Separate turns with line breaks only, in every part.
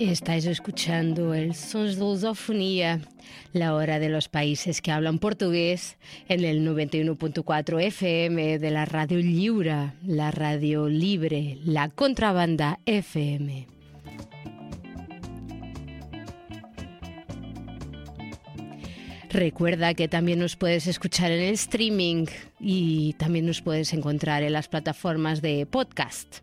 Estáis escuchando el Sons de Lusofonía, la hora de los países que hablan portugués, en el 91.4 FM de la Radio Lliure, la radio libre, la contrabanda FM. Recuerda que también nos puedes escuchar en el streaming y también nos puedes encontrar en las plataformas de podcast.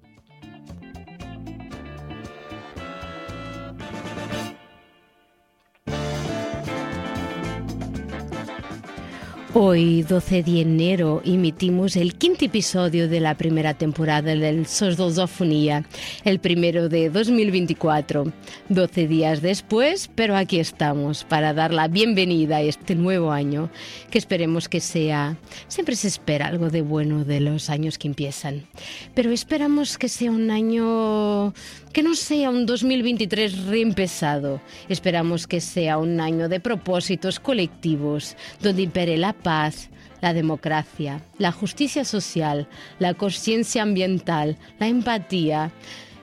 Hoy, 12 de enero, emitimos el quinto episodio de la primera temporada del SOS Dosofonía, el primero de 2024. 12 días después, pero aquí estamos para dar la bienvenida a este nuevo año, que esperemos que sea... Siempre se espera algo de bueno de los años que empiezan, pero esperamos que sea un año que no sea un 2023 reempezado. Esperamos que sea un año de propósitos colectivos, donde impere la paz, la democracia, la justicia social, la conciencia ambiental, la empatía.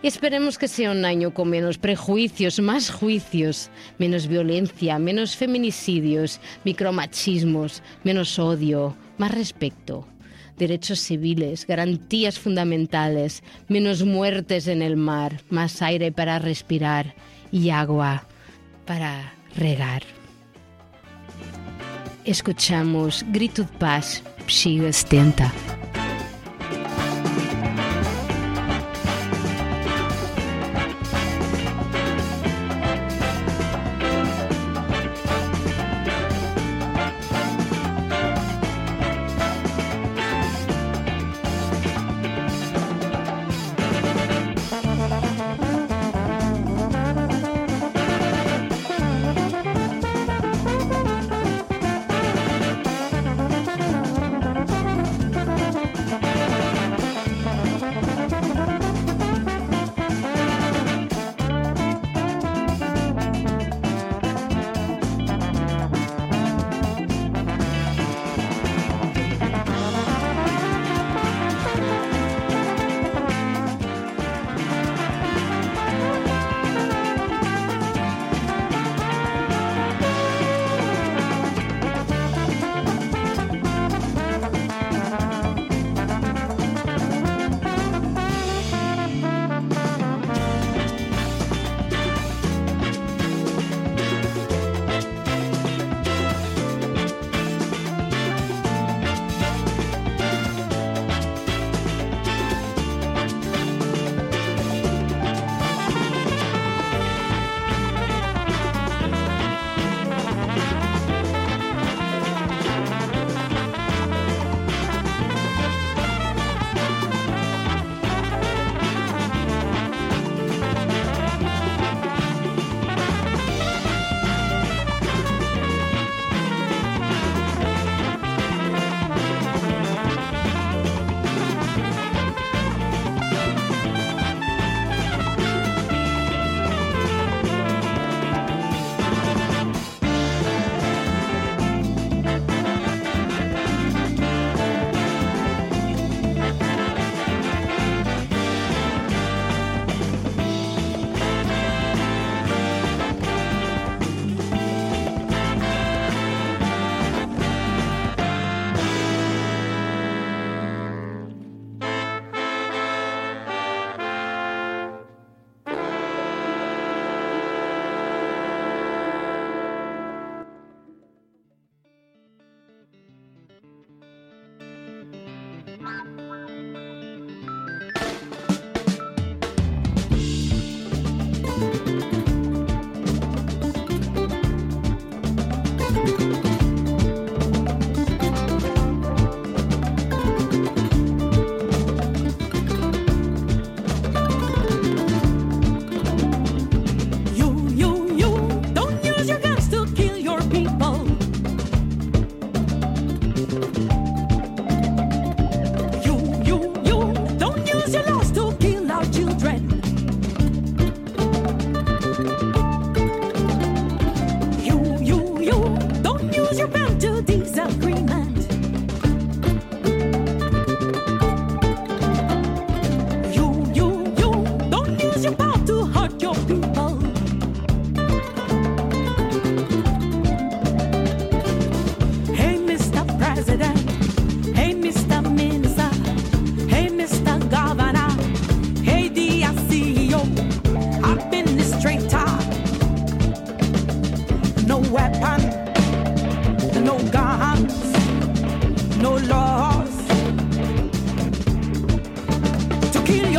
esperemos que sea un año con menos prejuicios, más juicios, menos violencia, menos feminicidios, micromachismos, menos odio, más respeto derechos civiles, garantías fundamentales, menos muertes en el mar, más aire para respirar y agua para regar. Escuchamos Grito de Paz, Psiga 70.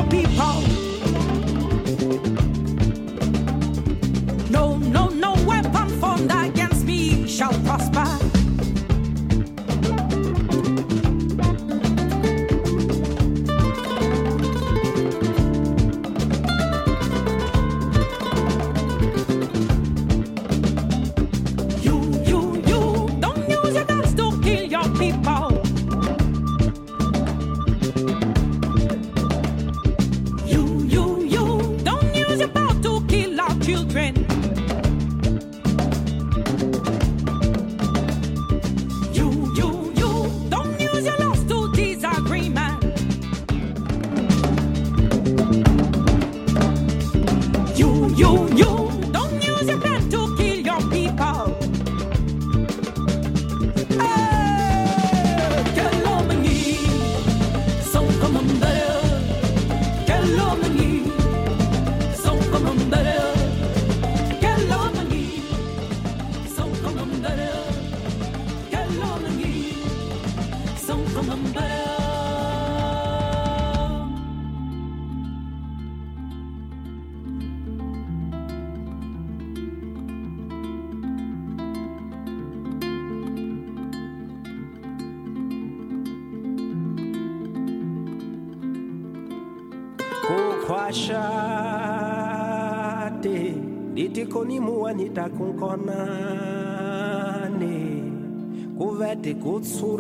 people.
so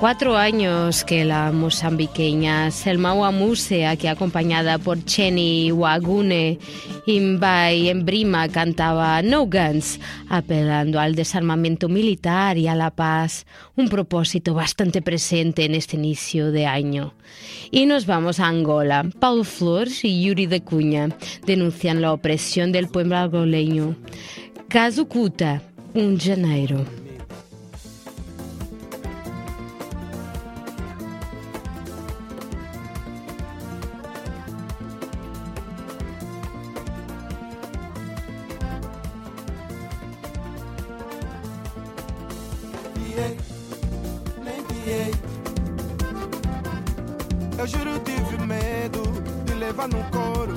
cuatro años que la mozambiqueña Selma Wamuse, acompañada por Cheni Wagune, Imbai en Brima, cantaba No Guns, apelando al desarmamento militar y a la paz, un propósito bastante presente en este inicio de año. Y nos vamos a Angola. Paulo Flores y Yuri de Cunha denuncian la opresión del pueblo angoleño. Caso Cuta, un janeiro.
Piei, nem piei. Eu juro tive medo de levar no coro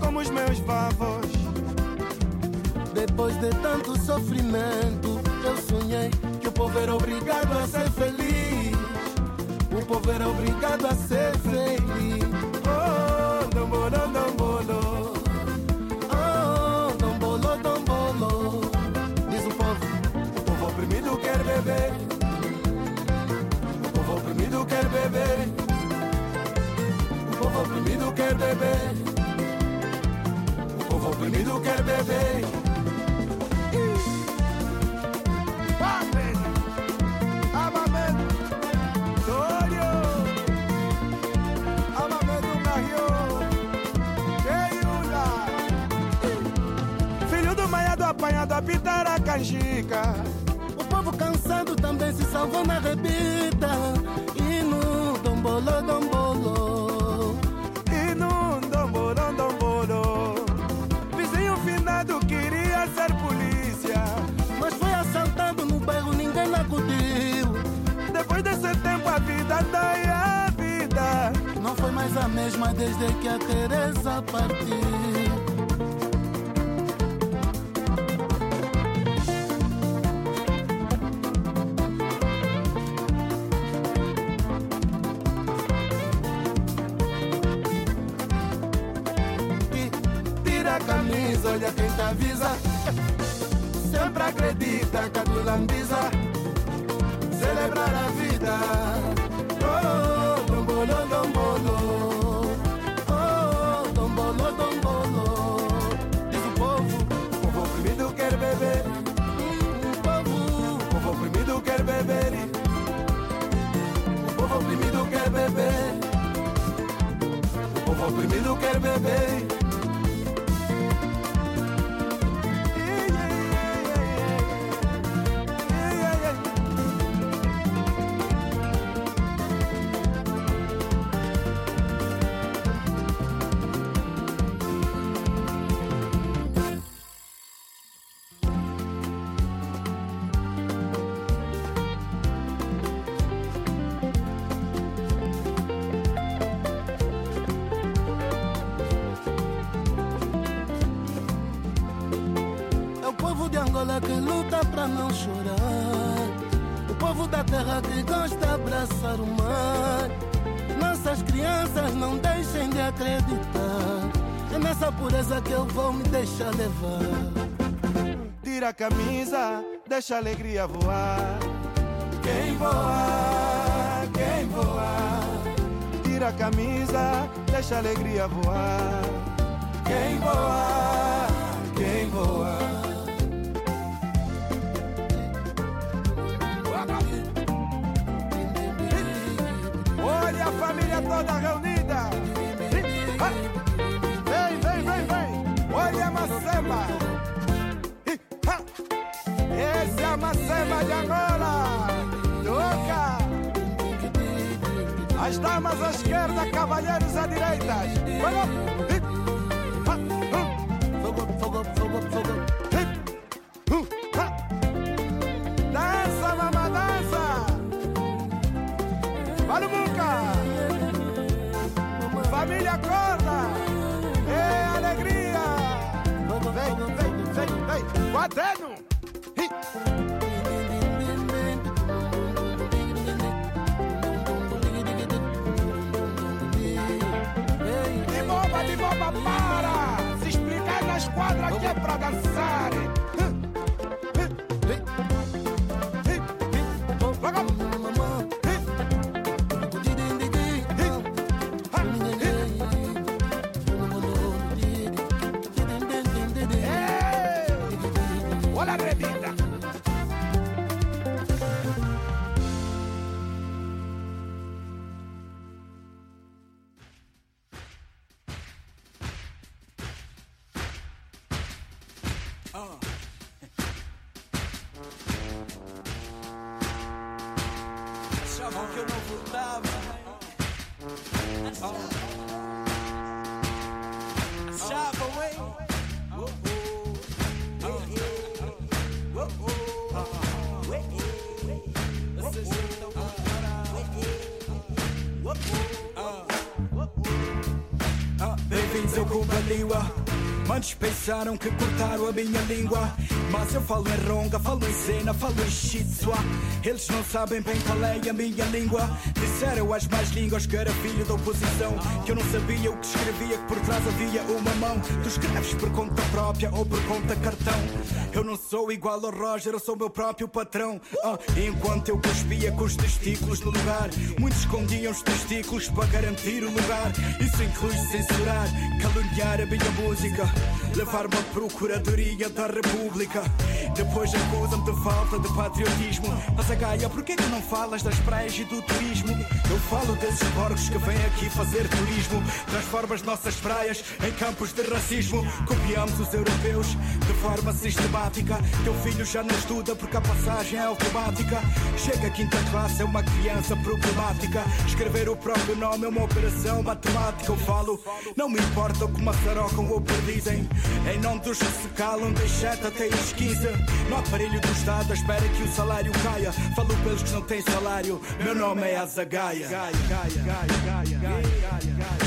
como os meus vavos. Depois de tanto sofrimento, eu sonhei que o povo era obrigado a ser feliz. O povo era obrigado a ser feliz. Oh, dombolo, dombolo. Beber. O povo oprimido quer beber. O povo oprimido quer beber. O povo oprimido quer beber. Apanhado a pitar a canjica passado também se salvou na rebita. E no dombolo, dombolo E no dombolo, dombolo Vizinho finado queria ser polícia Mas foi assaltado no bairro, ninguém acudiu. Depois desse tempo a vida daí a vida. Não foi mais a mesma desde que a Teresa partiu. Sempre acredita que a tua lambiza celebrar a vida. Oh, dombolo, dombolo. Oh, dombolo, dombolo. Diz o povo, o povo oprimido quer beber. O povo, o povo oprimido quer beber. O povo oprimido quer beber. O povo oprimido quer beber. Pureza que eu vou me deixar levar.
Tira a camisa, deixa a alegria voar. Quem voa, quem voa. Tira a camisa, deixa a alegria voar. Quem voa, quem voa. Olha a família toda As damas à esquerda, cavalheiros à direita.
Fogo, fogo, fogo, fogo.
Dança, mama, dança. Valumuca. Família acorda. É alegria. Vem, vem, vem, vem. Quadrano.
Pensaram que cortaram a minha língua. Mas eu falo em ronga, falo em cena, falo em shitsua. Eles não sabem bem qual é a minha língua. Disseram as mais línguas que era filho da oposição. Que eu não sabia o que escrevia, que por trás havia uma mão. Tu escreves por conta própria ou por conta cartão. Eu não sou igual ao Roger, eu sou meu próprio patrão. Ah, enquanto eu cuspia com os testículos no lugar, muitos escondiam os testículos para garantir o lugar. Isso inclui censurar, caluniar a minha música, levar-me à Procuradoria da República. Depois acusam-me de falta de patriotismo. Mas a Gaia, porquê que não falas das praias e do turismo? Eu falo desses porcos que vêm aqui fazer turismo. Transformas nossas praias em campos de racismo. Copiamos os europeus de forma sistemática. Teu filho já não estuda porque a passagem é automática. Chega a quinta classe, é uma criança problemática. Escrever o próprio nome é uma operação matemática. Eu falo, não me importa o que maçarocam ou perdizem. Em nome dos que se calam, das 7 até às 15. No aparelho do Estado, à espera que o salário caia. Falo pelos que não têm salário. Meu nome é Azagaia. Gaia, Gaia, Gaia, Gaia, Gaia, Gaia, Gaia.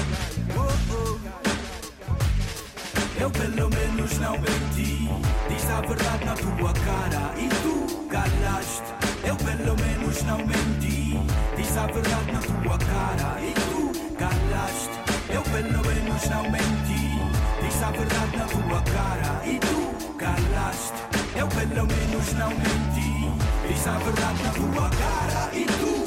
Eu pelo menos não menti. Diz a verdade na tua cara e tu calaste. Eu pelo menos não menti. Diz a verdade na tua cara e tu calaste. Eu pelo menos não menti. Diz a verdade na tua cara e tu calaste. Eu pelo menos não menti. Diz a verdade na tua cara e tu.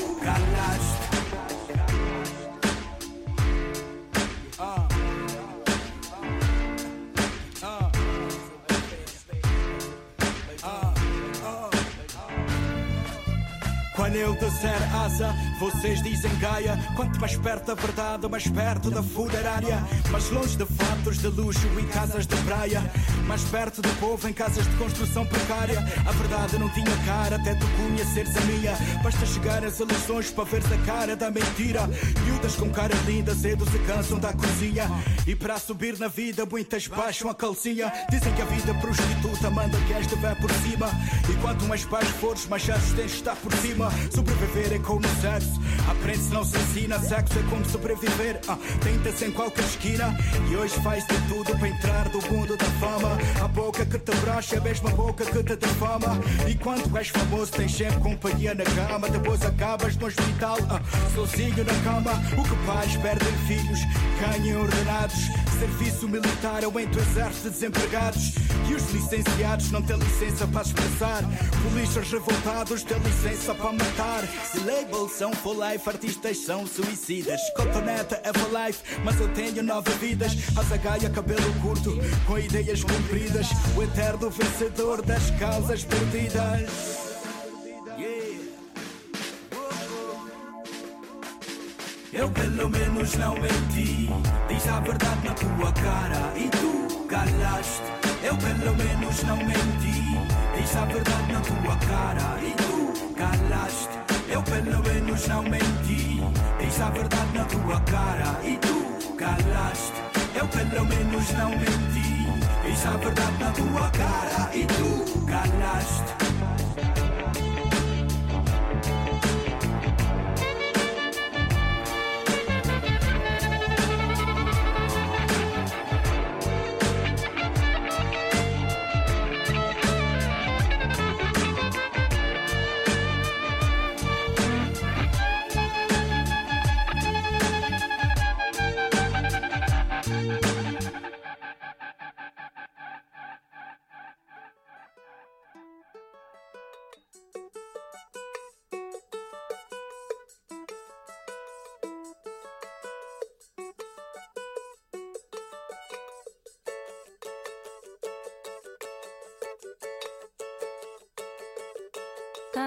Quando eu disser asa, vocês dizem Gaia. Quanto mais perto da verdade, mais perto da funerária. Mais longe de fatos de luxo e casas de praia. Mais perto do povo em casas de construção precária. A verdade não tinha cara, até tu conheceres a minha. Basta chegar às eleições para veres a cara da mentira. Miúdas com cara linda, cedo se cansam da cozinha. E para subir na vida, muitas baixam a calcinha. Dizem que a vida prostituta manda que esta vai por cima. E quanto mais baixo fores, mais chances tens de estar por cima. Sobreviver é como sexo. Aprende-se, não se ensina. Sexo é como sobreviver. Ah, Tenta-se em qualquer esquina. E hoje faz de tudo para entrar do mundo da fama. A boca que te brocha é a mesma boca que te difama. E quando és famoso, tens sempre companhia na cama. Depois acabas no hospital, ah, sozinho na cama. O que pais perdem filhos, ganham ordenados. Serviço militar aumenta o exército de desempregados. E os licenciados não têm licença para expressar. Polícias revoltados têm licença para matar. E labels são for life, artistas são suicidas. Cotoneta é for life, mas eu tenho nove vidas. Azagaia, cabelo curto, com ideias compridas. O eterno vencedor das causas perdidas. Eu pelo menos não menti. Diz a verdade na tua cara e tu calaste. Eu pelo menos não menti. Diz a verdade na tua cara e tu calaste. Eu pelo menos não menti. Diz a verdade na tua cara e tu calaste. Eu pelo menos não menti. Diz a verdade na tua cara e tu calaste.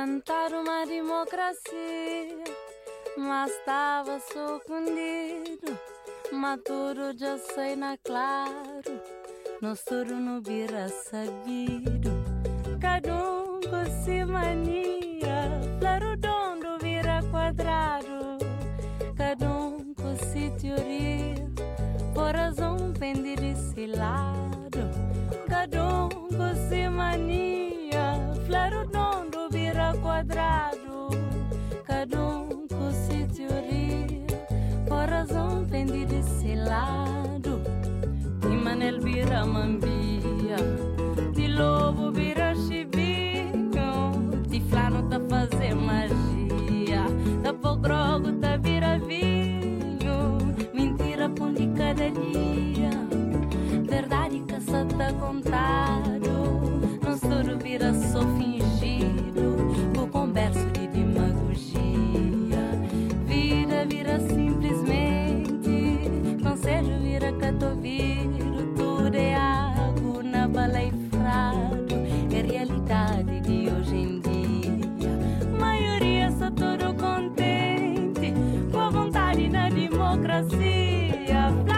Cantar uma democracia, mas estava surpreendido. Maturo já sei na claro, nós tudo no vira sabido. Cada um com si mania, flarudondo vira quadrado. Cada um com si teoria, por razão pende desse lado. Cada um lado. De manel vira mambia, de lobo vira chibinho, de flano tá fazer magia, democracia.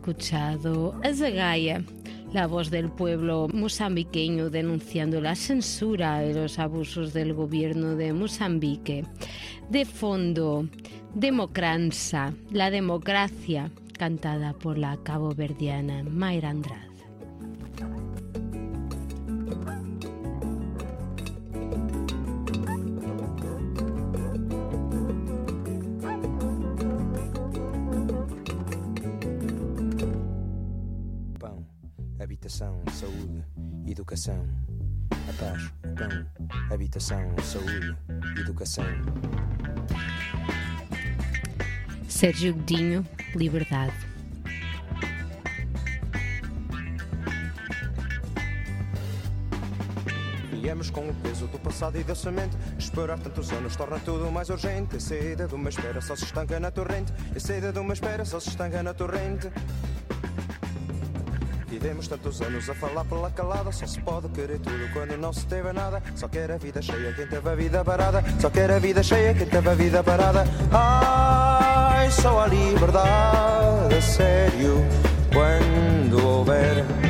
Escuchado a Zagaya, la voz del pueblo mozambiqueño denunciando la censura y los abusos del gobierno de Mozambique. De fondo, Democranza, la democracia, cantada por la caboverdiana Mayra Andrade.
A paz, o pão, habitação, saúde, educação.
Sérgio Godinho, Liberdade.
Viemos com o peso do passado e da semente. Esperar tantos anos torna tudo mais urgente. A saída de uma espera só se estanca na torrente. A saída de uma espera só se estanca na torrente. Vivemos tantos anos a falar pela calada. Só se pode querer tudo quando não se teve nada. Só quer a vida cheia quem teve a vida parada. Só quer a vida cheia quem teve a vida parada. Ai, só a liberdade, a sério, quando houver.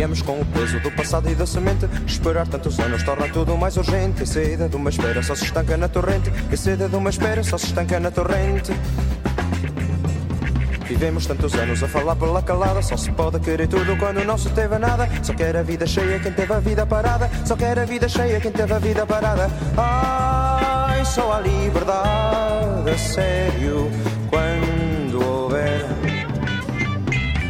Viemos com o peso do passado e da semente. Esperar tantos anos torna tudo mais urgente. A saída de uma espera só se estanca na torrente. A saída de uma espera só se estanca na torrente. Vivemos tantos anos a falar pela calada. Só se pode querer tudo quando não se teve nada. Só quer a vida cheia quem teve a vida parada. Só quer a vida cheia quem teve a vida parada. Ai, só a liberdade, a sério,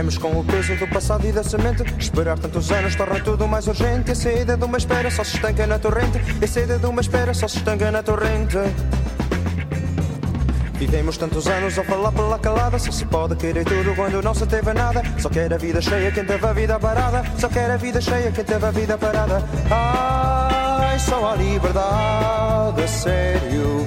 Viemos com o peso do passado e da semente. Esperar tantos anos torna tudo mais urgente. A saída de uma espera só se estanca na torrente. A saída de uma espera só se estanca na torrente. Vivemos tantos anos a falar pela calada. Só se pode querer tudo quando não se teve nada. Só quer a vida cheia quem teve a vida parada. Só quer a vida cheia quem teve a vida parada. Ai, só a liberdade, sério,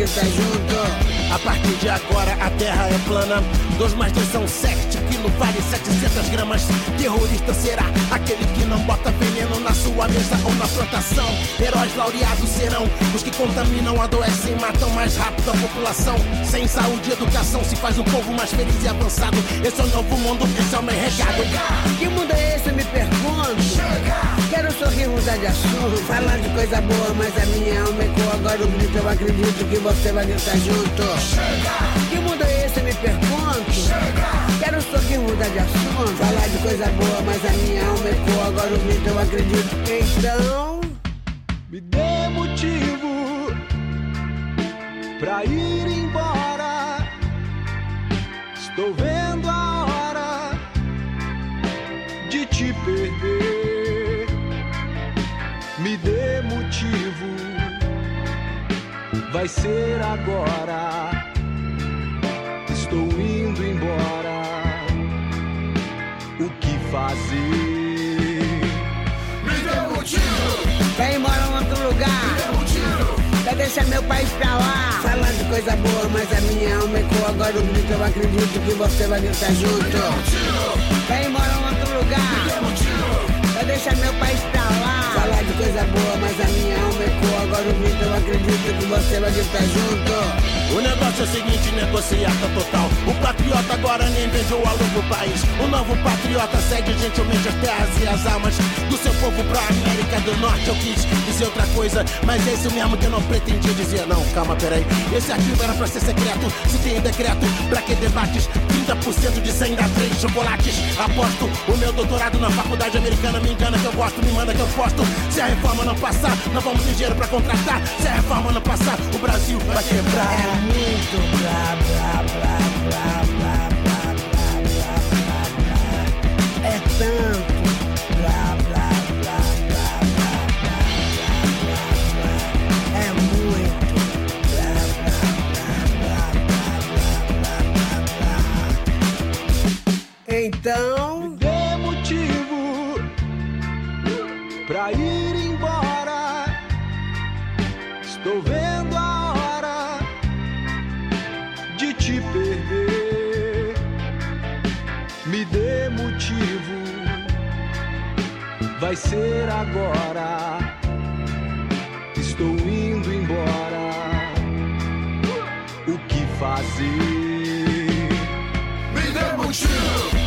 Gritar junto A
partir de agora a terra é plana. 2 mais 2 são 7, quilo vale 700 gramas. Terrorista será aquele que não bota veneno na sua mesa ou na plantação. Heróis laureados serão os que contaminam, adoecem, matam mais rápido a população. Sem saúde e educação se faz um povo mais feliz e avançado. Esse é o novo mundo, esse é o meu recado.
Que mundo sorrir, mudar de assunto. Falar de coisa boa, mas a minha alma ecoa agora o grito. Eu acredito que você vai gritar junto. Chega! Que mundo é esse, eu me pergunto? Chega! Quero pouquinho mudar de assunto. Falar de coisa boa, mas a minha alma ecoa agora o grito. Eu acredito. Então.
Me dê motivo pra ir embora. Estou vendo a hora de te perder. Vai ser agora. Estou indo embora. O que fazer?
Me dê motivo. Vai embora em outro lugar. Me dê motivo. Quer deixar meu país pra lá. Falar de coisa boa, mas a minha alma ecoa agora o grito. Eu acredito que você vai gritar junto. Vai embora em outro lugar. Quer deixar meu país pra lá. Falar de coisa boa, mas a minha agora o grito. Eu acredito que você vai gritar junto.
O negócio é o seguinte, negociata total. O patriota agora nem vendeu a longo país. O novo patriota segue gentilmente as terras e as almas do seu povo pra América do Norte. Eu quis outra coisa, mas é isso mesmo que eu não pretendia dizer. Não, calma, peraí. Esse arquivo era pra ser secreto. Se tem decreto, pra que debates? 30% de 100 dá 3 chocolates. Aposto, o meu doutorado na faculdade americana me engana que eu gosto, me manda que eu posto. Se a reforma não passar, não vamos ter dinheiro pra contratar. Se a reforma não passar, o Brasil vai quebrar.
É muito blá blá blá blá blá blá blá blá blá blá. É tanto Então.
Me dê motivo pra ir embora. Estou vendo a hora de te perder. Me dê motivo, vai ser agora. Estou indo embora. O que fazer?
Me dê motivo.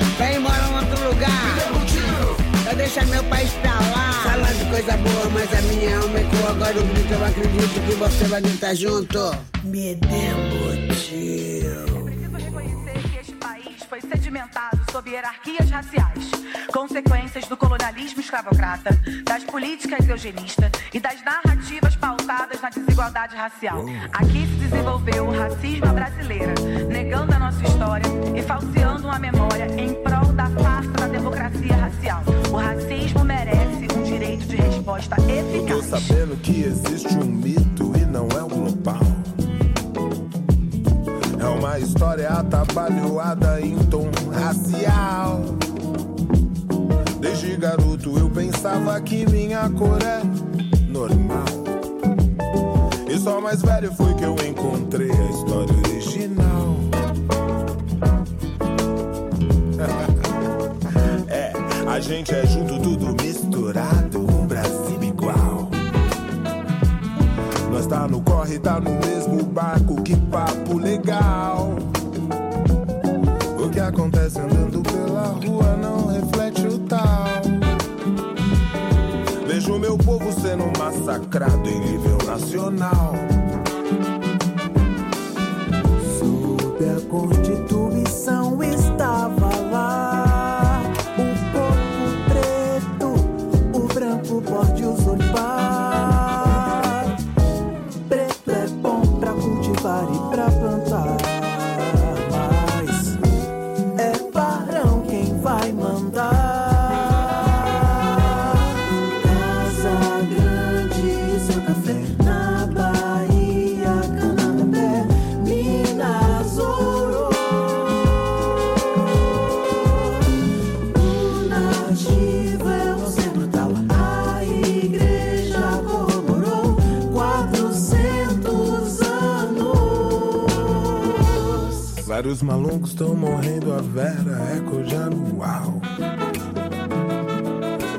Deixar meu país pra lá. Falar de coisa boa, mas a minha alma ecoa agora o grito. Eu acredito que você vai gritar junto. Me dê motivo.
Preciso reconhecer que este país foi sedimentado sob hierarquias raciais, consequências do colonialismo escravocrata, das políticas eugenistas e das narrativas pautadas na desigualdade racial. Aqui se desenvolveu o racismo à brasileira, negando a nossa história e falseando uma memória em prol da farsa da democracia racial. O racismo merece um direito de resposta
Eu tô
eficaz.
sabendo que existe um mito e não é o global. É uma história atabalhoada em tom racial. Desde garoto eu pensava que minha cor é normal. E só mais velho foi que eu encontrei a história original. é, a gente é junto, tudo misturado, Nós tá no corre, tá no mesmo barco, que papo legal. O que acontece andando pela rua não reflete o tal. Vejo meu povo sendo massacrado em nível nacional.
Sob a Constituição estava
Vários malucos estão morrendo, a Vera Eco já no uau.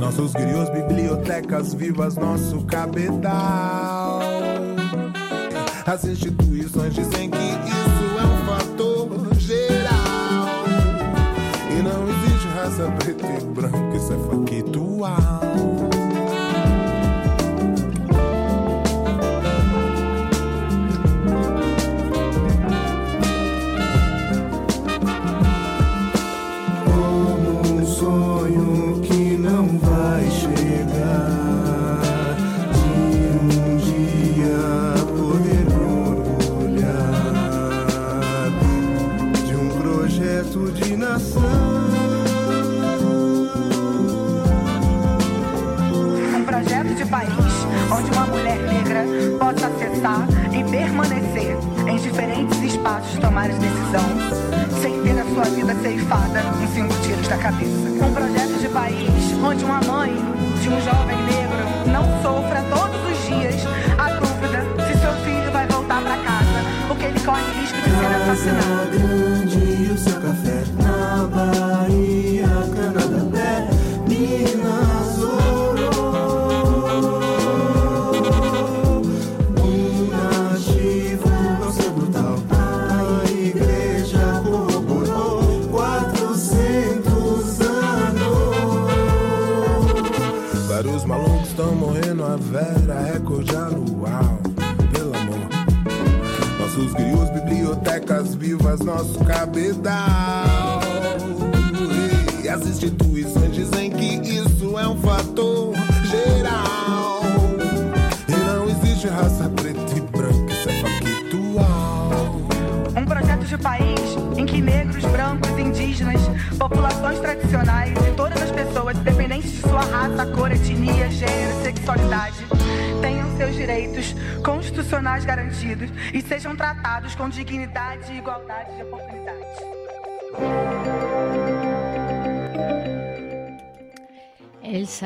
Nossos griots, bibliotecas vivas, nosso cabedal. As instituições dizem que isso é um fator geral. E não existe raça preta e branca, isso é factual.
e permanecer em diferentes espaços, tomar decisão, sem ter a sua vida ceifada em cinco tiros da cabeça. Um projeto de país onde uma mãe de um jovem negro não sofra todos os dias a dúvida se seu filho vai voltar para casa, porque ele corre risco de ser assassinado.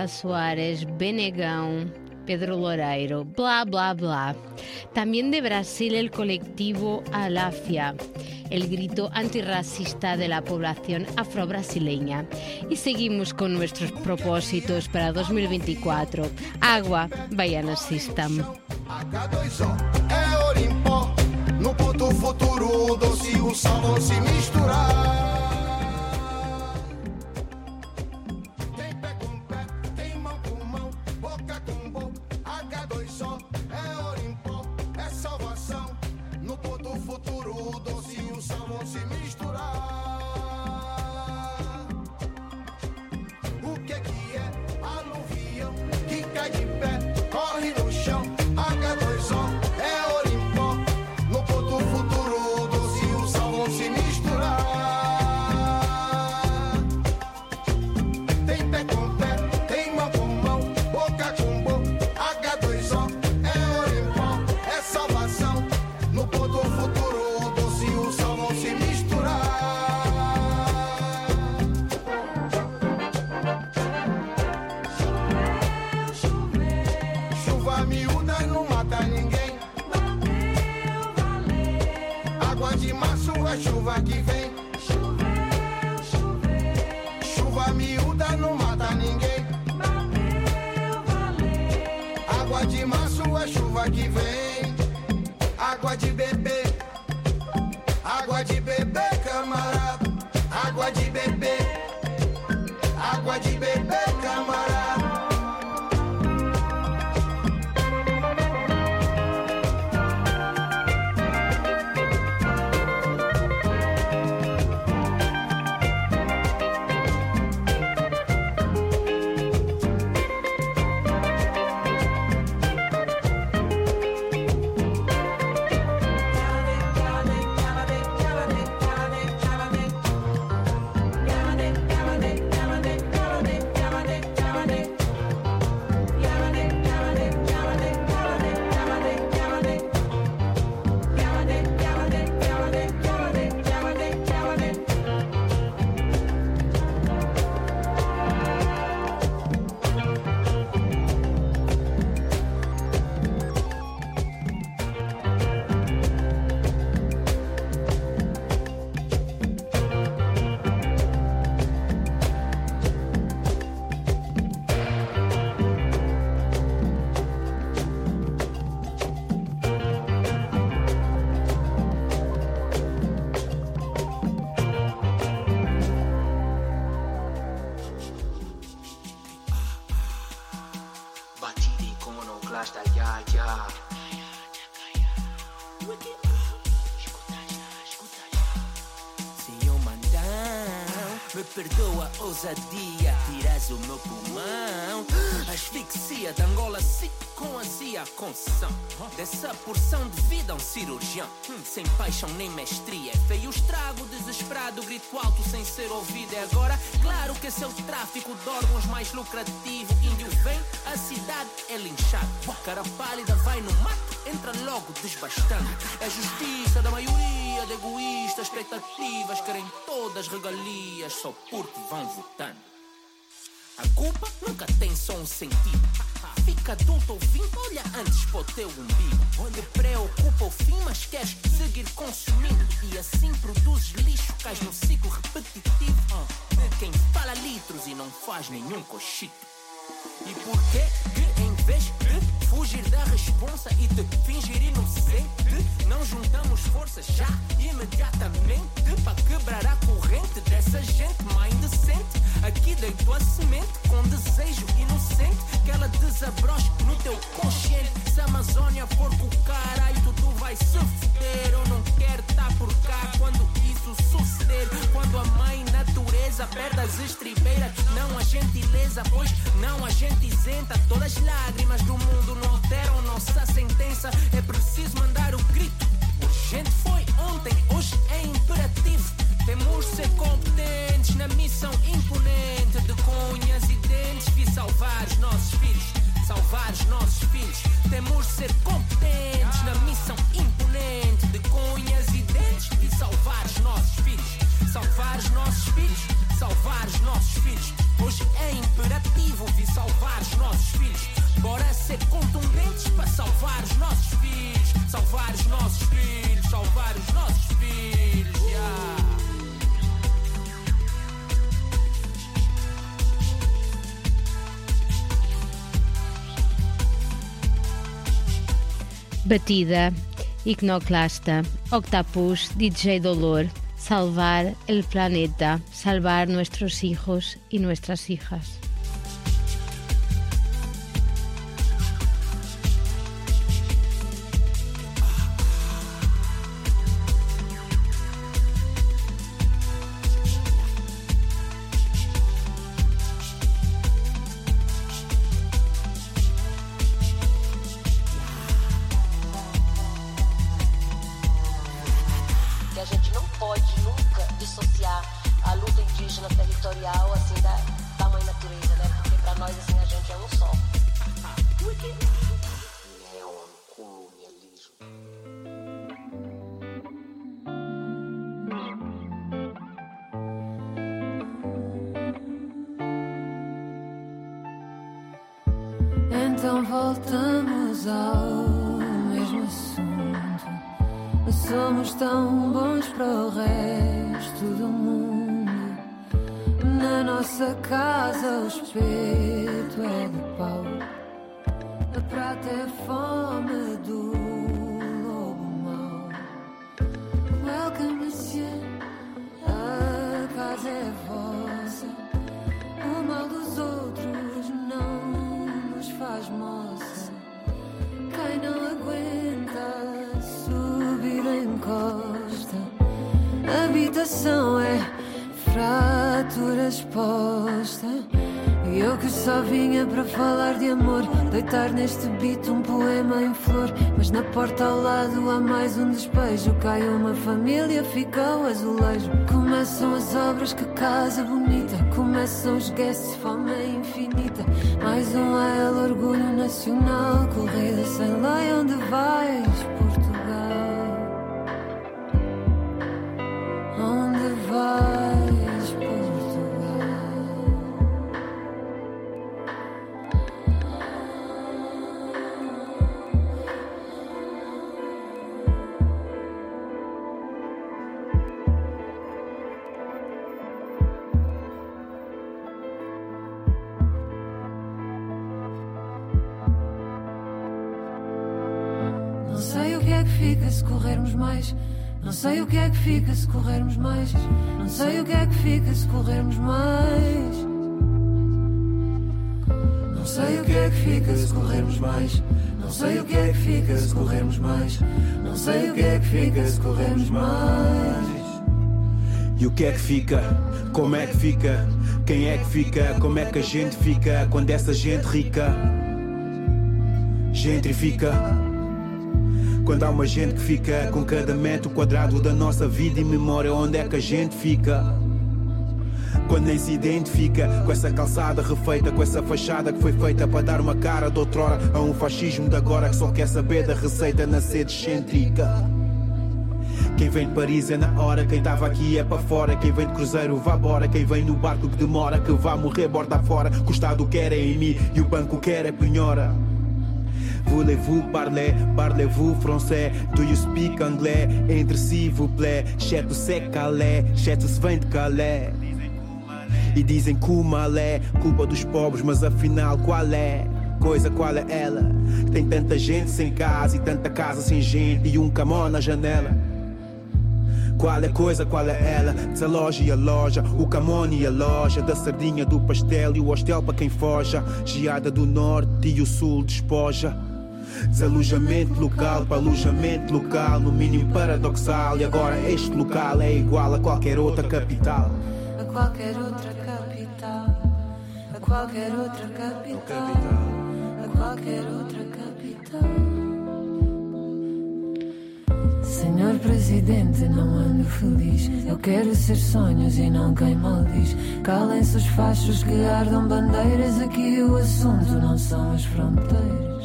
Soares, Benegão, Pedro Loureiro, bla, bla, bla. También de Brasil el colectivo Alafia, el grito antirracista de la población afrobrasileña. Y seguimos con nuestros propósitos para 2024. Agua, Baiana System.
no futuro, doce, o se misturar.
Ousadia, tiras o meu pulmão. Asfixia de Angola, sim, com azia, concessão. Dessa porção de vida, um cirurgião. Hum, sem paixão nem mestria. Feio estrago, desesperado, grito alto sem ser ouvido. É agora, claro que esse é o tráfico de órgãos mais lucrativo. Índio vem, a é linchado. Cara pálida vai no mato, entra logo desbastando. É justiça da maioria de egoístas, expectativas, querem todas regalias só porque vão votando. A culpa nunca tem só um sentido. Fica adulto ouvindo, olha antes para o teu umbigo. Onde preocupa o fim, mas queres seguir consumindo. E assim produzes lixo, cais num ciclo repetitivo. De quem fala litros e não faz nenhum cochito. E porquê que em vez de fugir da responsa e de fingir inocente, não juntamos forças já imediatamente para quebrar a corrente dessa gente má indecente? Aqui deito a semente com desejo inocente que ela desabroche no teu consciente. Se a Amazônia for com o caralho, tudo vai se fuder. Eu não quero estar por cá quando isso suceder. Quando a mãe natureza perde as estribeiras, não a gentileza, pois não a gente isenta. Todas as lágrimas do mundo não alteram nossa sentença. É preciso mandar o grito. Urgente foi ontem, hoje é imperativo. Temos de ser competentes na missão imponente de cunhas e dentes e salvar os nossos filhos. Salvar os nossos filhos. Temos ser competentes na missão imponente de cunhas e dentes e salvar os nossos filhos. Salvar os nossos filhos. Salvar os nossos filhos. Hoje é imperativo vir salvar os nossos filhos. Bora ser contundentes para salvar os nossos filhos. Salvar os nossos filhos. Salvar os nossos filhos. Yeah.
Batida, Iconoclasta, Octapus, DJ Dolor, salvar el planeta, salvar nuestros hijos y nuestras hijas.
Então voltamos ao mesmo assunto. Somos tão bons para o resto do mundo. Na nossa casa o espeto é de pau. A prata é fome do lobo mau. Welcome, monsieur. A casa é faz. Quem não aguenta subir a encosta. Habitação é fratura exposta. E eu que só vinha para falar de amor. Deitar neste beat um poema em flor. Mas na porta ao lado há mais um despejo. Cai uma família, fica o azulejo. Começam as obras, que casa bonita. Começam os guests, fome infinita. Mais um AL, orgulho nacional. Corrida sem lei, onde vais, sei o que é que fica se corrermos mais. Não sei o que é que fica se corrermos mais. Não sei o que é que fica se corrermos mais. Não sei o que é que fica se corrermos mais. Não sei o que é que fica se corrermos mais.
E o que é que fica? Como é que fica? Quem é que fica? Como é que a gente fica quando essa gente rica gentrifica? Quando há uma gente que fica com cada metro quadrado da nossa vida e memória, onde é que a gente fica? Quando nem se identifica com essa calçada refeita, com essa fachada que foi feita para dar uma cara de outrora a um fascismo de agora que só quer saber da receita na sede excêntrica. Quem vem de Paris é na hora, quem tava aqui é para fora. Quem vem de cruzeiro vá embora, quem vem no barco que demora, que vá morrer borda fora. Que o quer é em mim e o banco quer é penhora. Voulez-vous parler, parlez-vous français? Do you speak anglais? Entre si, vous plaît. Cheto se calé, cheto se vem de Calais. E dizem que o mal é culpa dos pobres, mas afinal qual é? Coisa qual é ela? Tem tanta gente sem casa e tanta casa sem gente e um camão na janela. Qual é coisa, qual é ela? Desaloja e a loja, o camone e a loja, da sardinha, do pastel e o hostel para quem foja, geada do norte e o sul despoja. Desalojamento local para alojamento local, no mínimo paradoxal. E agora este local é igual a qualquer outra capital.
A qualquer outra capital. A qualquer outra capital. A qualquer outra capital. Senhor Presidente, não ando feliz. Eu quero ser sonhos e não quem maldiz. Calem-se os fachos que ardam bandeiras. Aqui o assunto não são as fronteiras.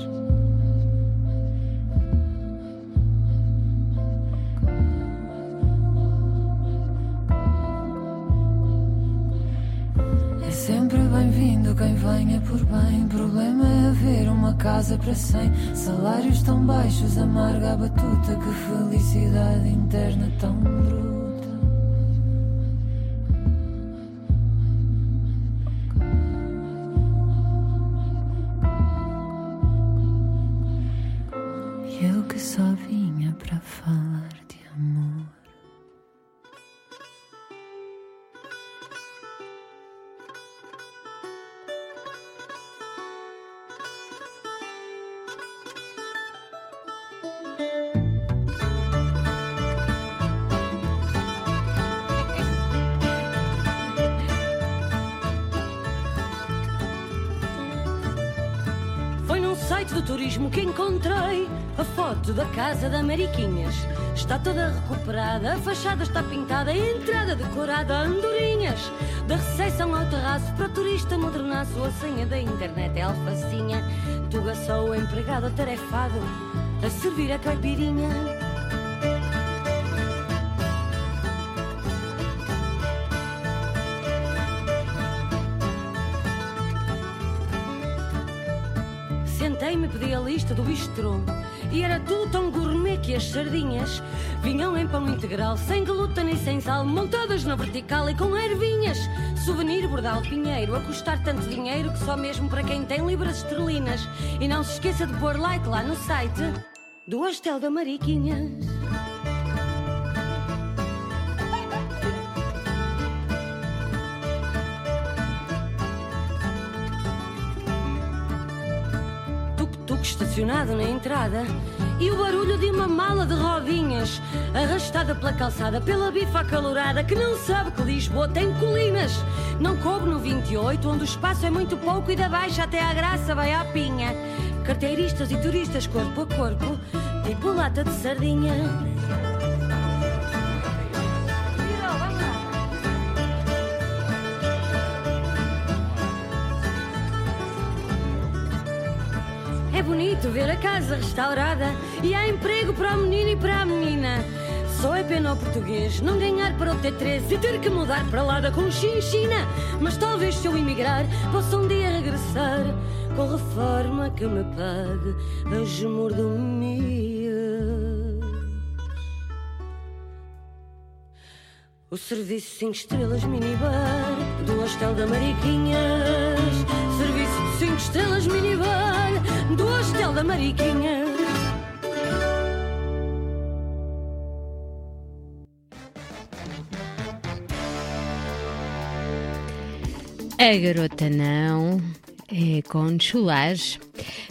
Sempre bem-vindo quem venha por bem. Problema é haver uma casa para cem. Salários tão baixos, amarga a batuta. Que felicidade interna tão bruta.
Está toda recuperada, a fachada está pintada, a entrada decorada, andorinhas. Da recepção ao terraço, para turista modernaço, a senha da internet é alfacinha. Tuga só o empregado atarefado a servir a caipirinha. Sentei-me pedi a lista do bistrô E era tudo tão gourmet que as sardinhas Vinham em pão integral, sem glúten e sem sal Montadas na vertical e com ervinhas. Souvenir bordal pinheiro A custar tanto dinheiro que só mesmo para quem tem libras esterlinas. E não se esqueça de pôr like lá no site Do Hostel da Mariquinhas tuk-tuk estacionado na entrada e o barulho de uma mala de rodinhas arrastada pela calçada pela bifa acalorada que não sabe que Lisboa tem colinas. Não coube no 28, onde o espaço é muito pouco e da baixa até à graça vai à pinha. Carteiristas e turistas corpo a corpo, tipo lata de sardinha. Bonito ver a casa restaurada e há emprego para o menino e para a menina. Só é pena ao português não ganhar para o T13 e ter que mudar para lá da Conchinchina. Mas talvez se eu emigrar possa um dia regressar com reforma que me pague as mordomias. O serviço 5 estrelas minibar do Hostel da Mariquinhas. Serviço de 5 estrelas minibar da Mariquinhas.
A garota não é com chulage.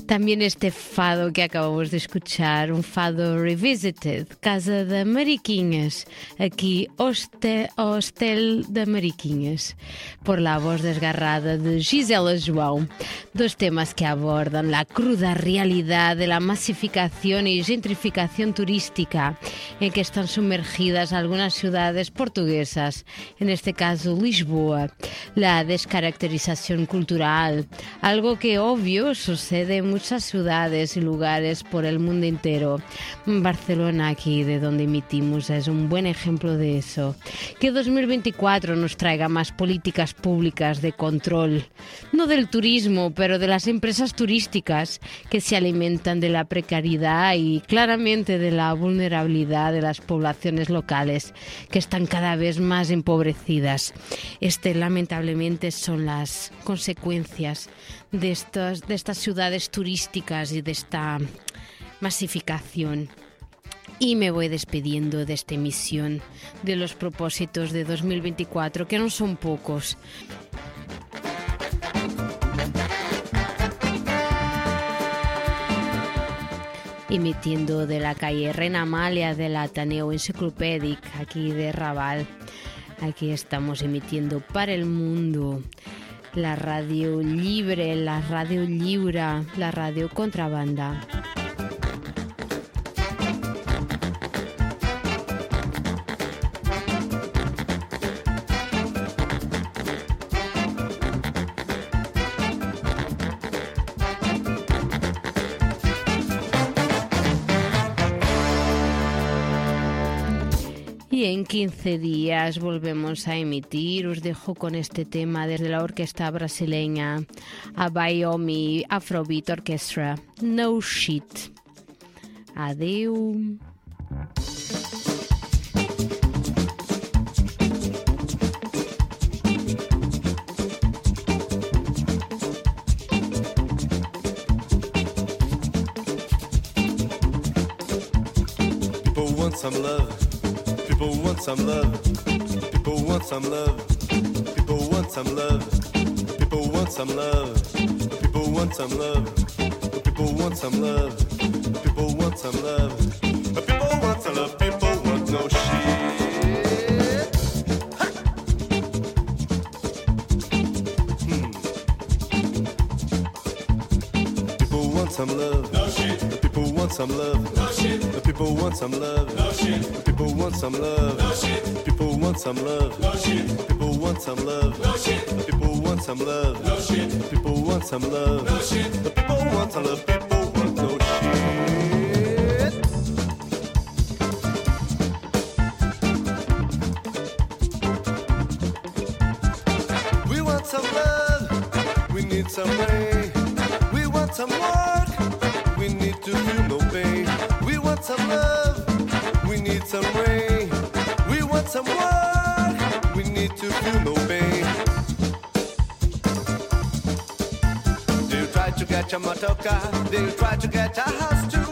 También este fado que acabamos de escuchar, un fado revisited, Casa de Mariquinhas, aquí Hoste- Hostel de Mariquinhas, por la voz desgarrada de Gisela João. Dos temas que abordan la cruda realidad de la masificación y gentrificación turística en que están sumergidas algunas ciudades portuguesas, en este caso Lisboa, la descaracterización cultural, algo que obvio sucede en muchas ciudades y lugares por el mundo entero. Barcelona, aquí de donde emitimos, es un buen ejemplo de eso. Que 2024 nos traiga más políticas públicas de control, no del turismo, pero de las empresas turísticas que se alimentan de la precariedad y claramente de la vulnerabilidad de las poblaciones locales que están cada vez más empobrecidas. Este lamentablemente son las consecuencias de estas, de estas ciudades turísticas y de esta masificación. Y me voy despidiendo de esta emisión de los propósitos de 2024, que no son pocos. emitiendo de la calle Reina Amalia del Ateneo Enciclopédic, aquí de Raval. Aquí estamos emitiendo para el mundo la radio libre, la radio lliure, la radio contrabanda. 15 días volvemos a emitir. Os dejo con este tema desde la orquesta brasileña a Bayomi Afrobeat Orchestra. No shit. Adeu.
People want some love. People want some love. People want some love. People want some love. People want some love. People want some love. People want some love. People want some love. People want some love. People want no shit. Some love want some love. No shit. The people want some love. No shit. The people want some love. No shit. The people want some love. No shit. The people want some love. No shit. The people want some love. No shit. The people want some love. No shit. The people want some love. People want no shit. some love. We need some rain. Love, we need some rain. We want some work, we need to feel no pain. You try to get your motor car? Do you try to get a house too?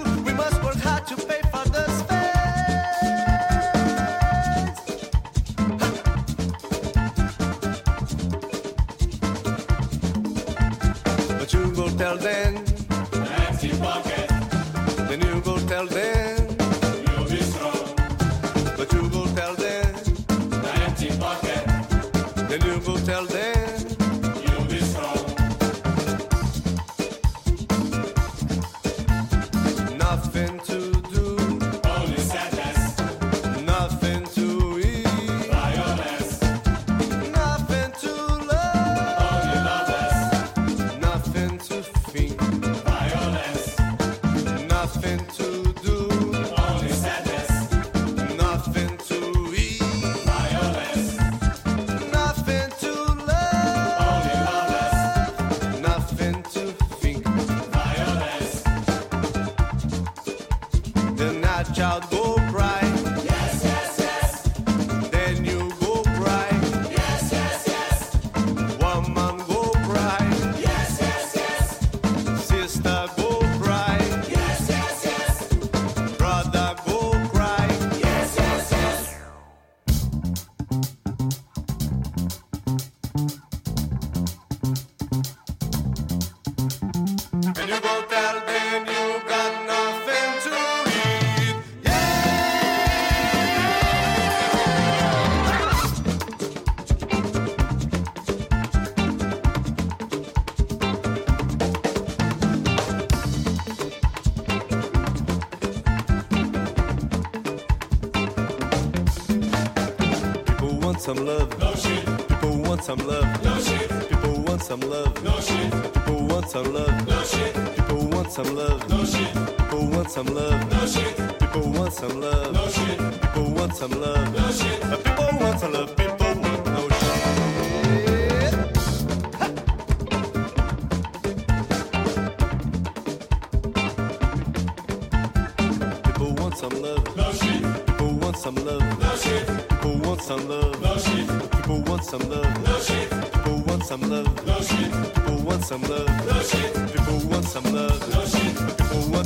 some love. No shit. People want some love. No shit. People want some love. No shit. People want some love. No shit. People want some love. No shit. People want some love. No shit. People want some love. No shit. People want some love.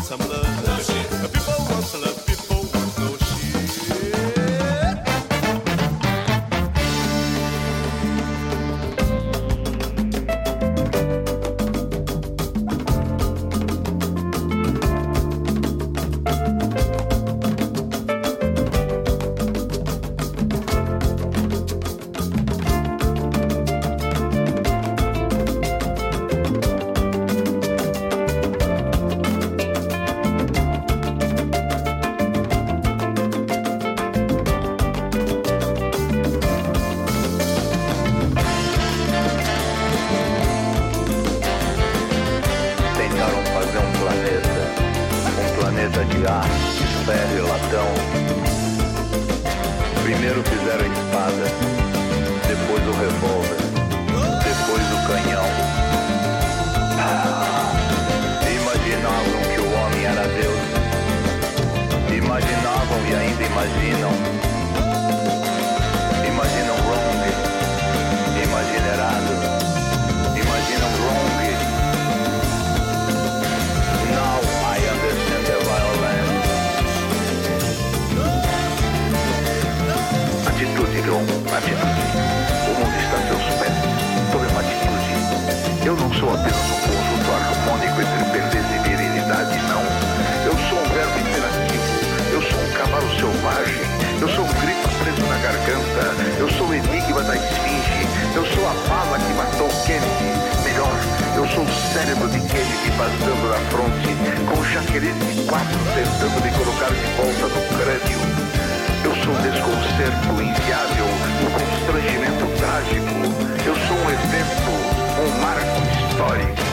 some love.
cerco inviável, o constrangimento trágico. Eu sou um evento, um marco histórico.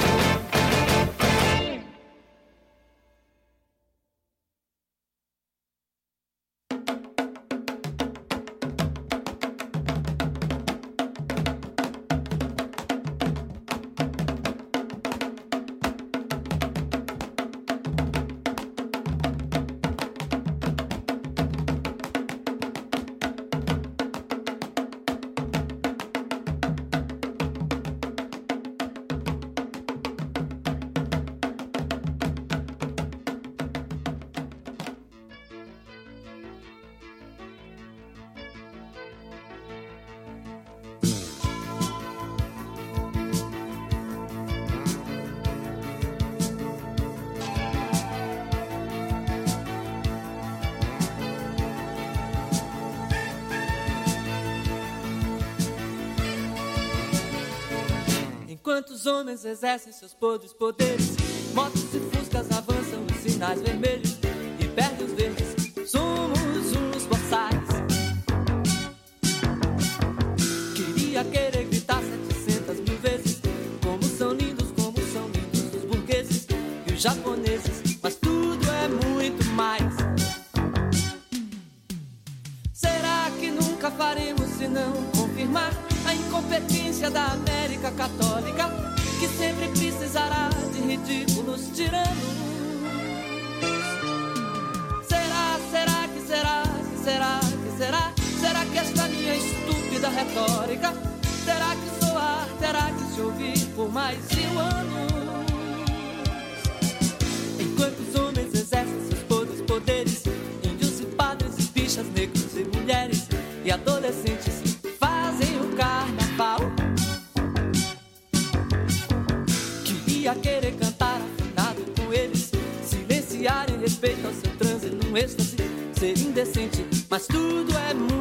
os homens exercem seus podres poderes. Motos e fuscas avançam os sinais vermelhos. ouvir por mais de um ano, Enquanto os homens exercem seus podres poderes, índios e padres e bichas, negros e mulheres e adolescentes fazem o carnaval. Queria querer cantar afinado com eles, silenciar em respeito ao seu transe num êxtase, ser indecente, mas tudo é muito.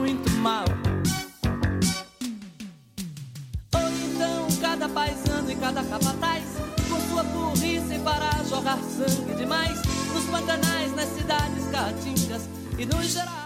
jorrar sangue demais nos pantanais, nas cidades caatingas e no geral.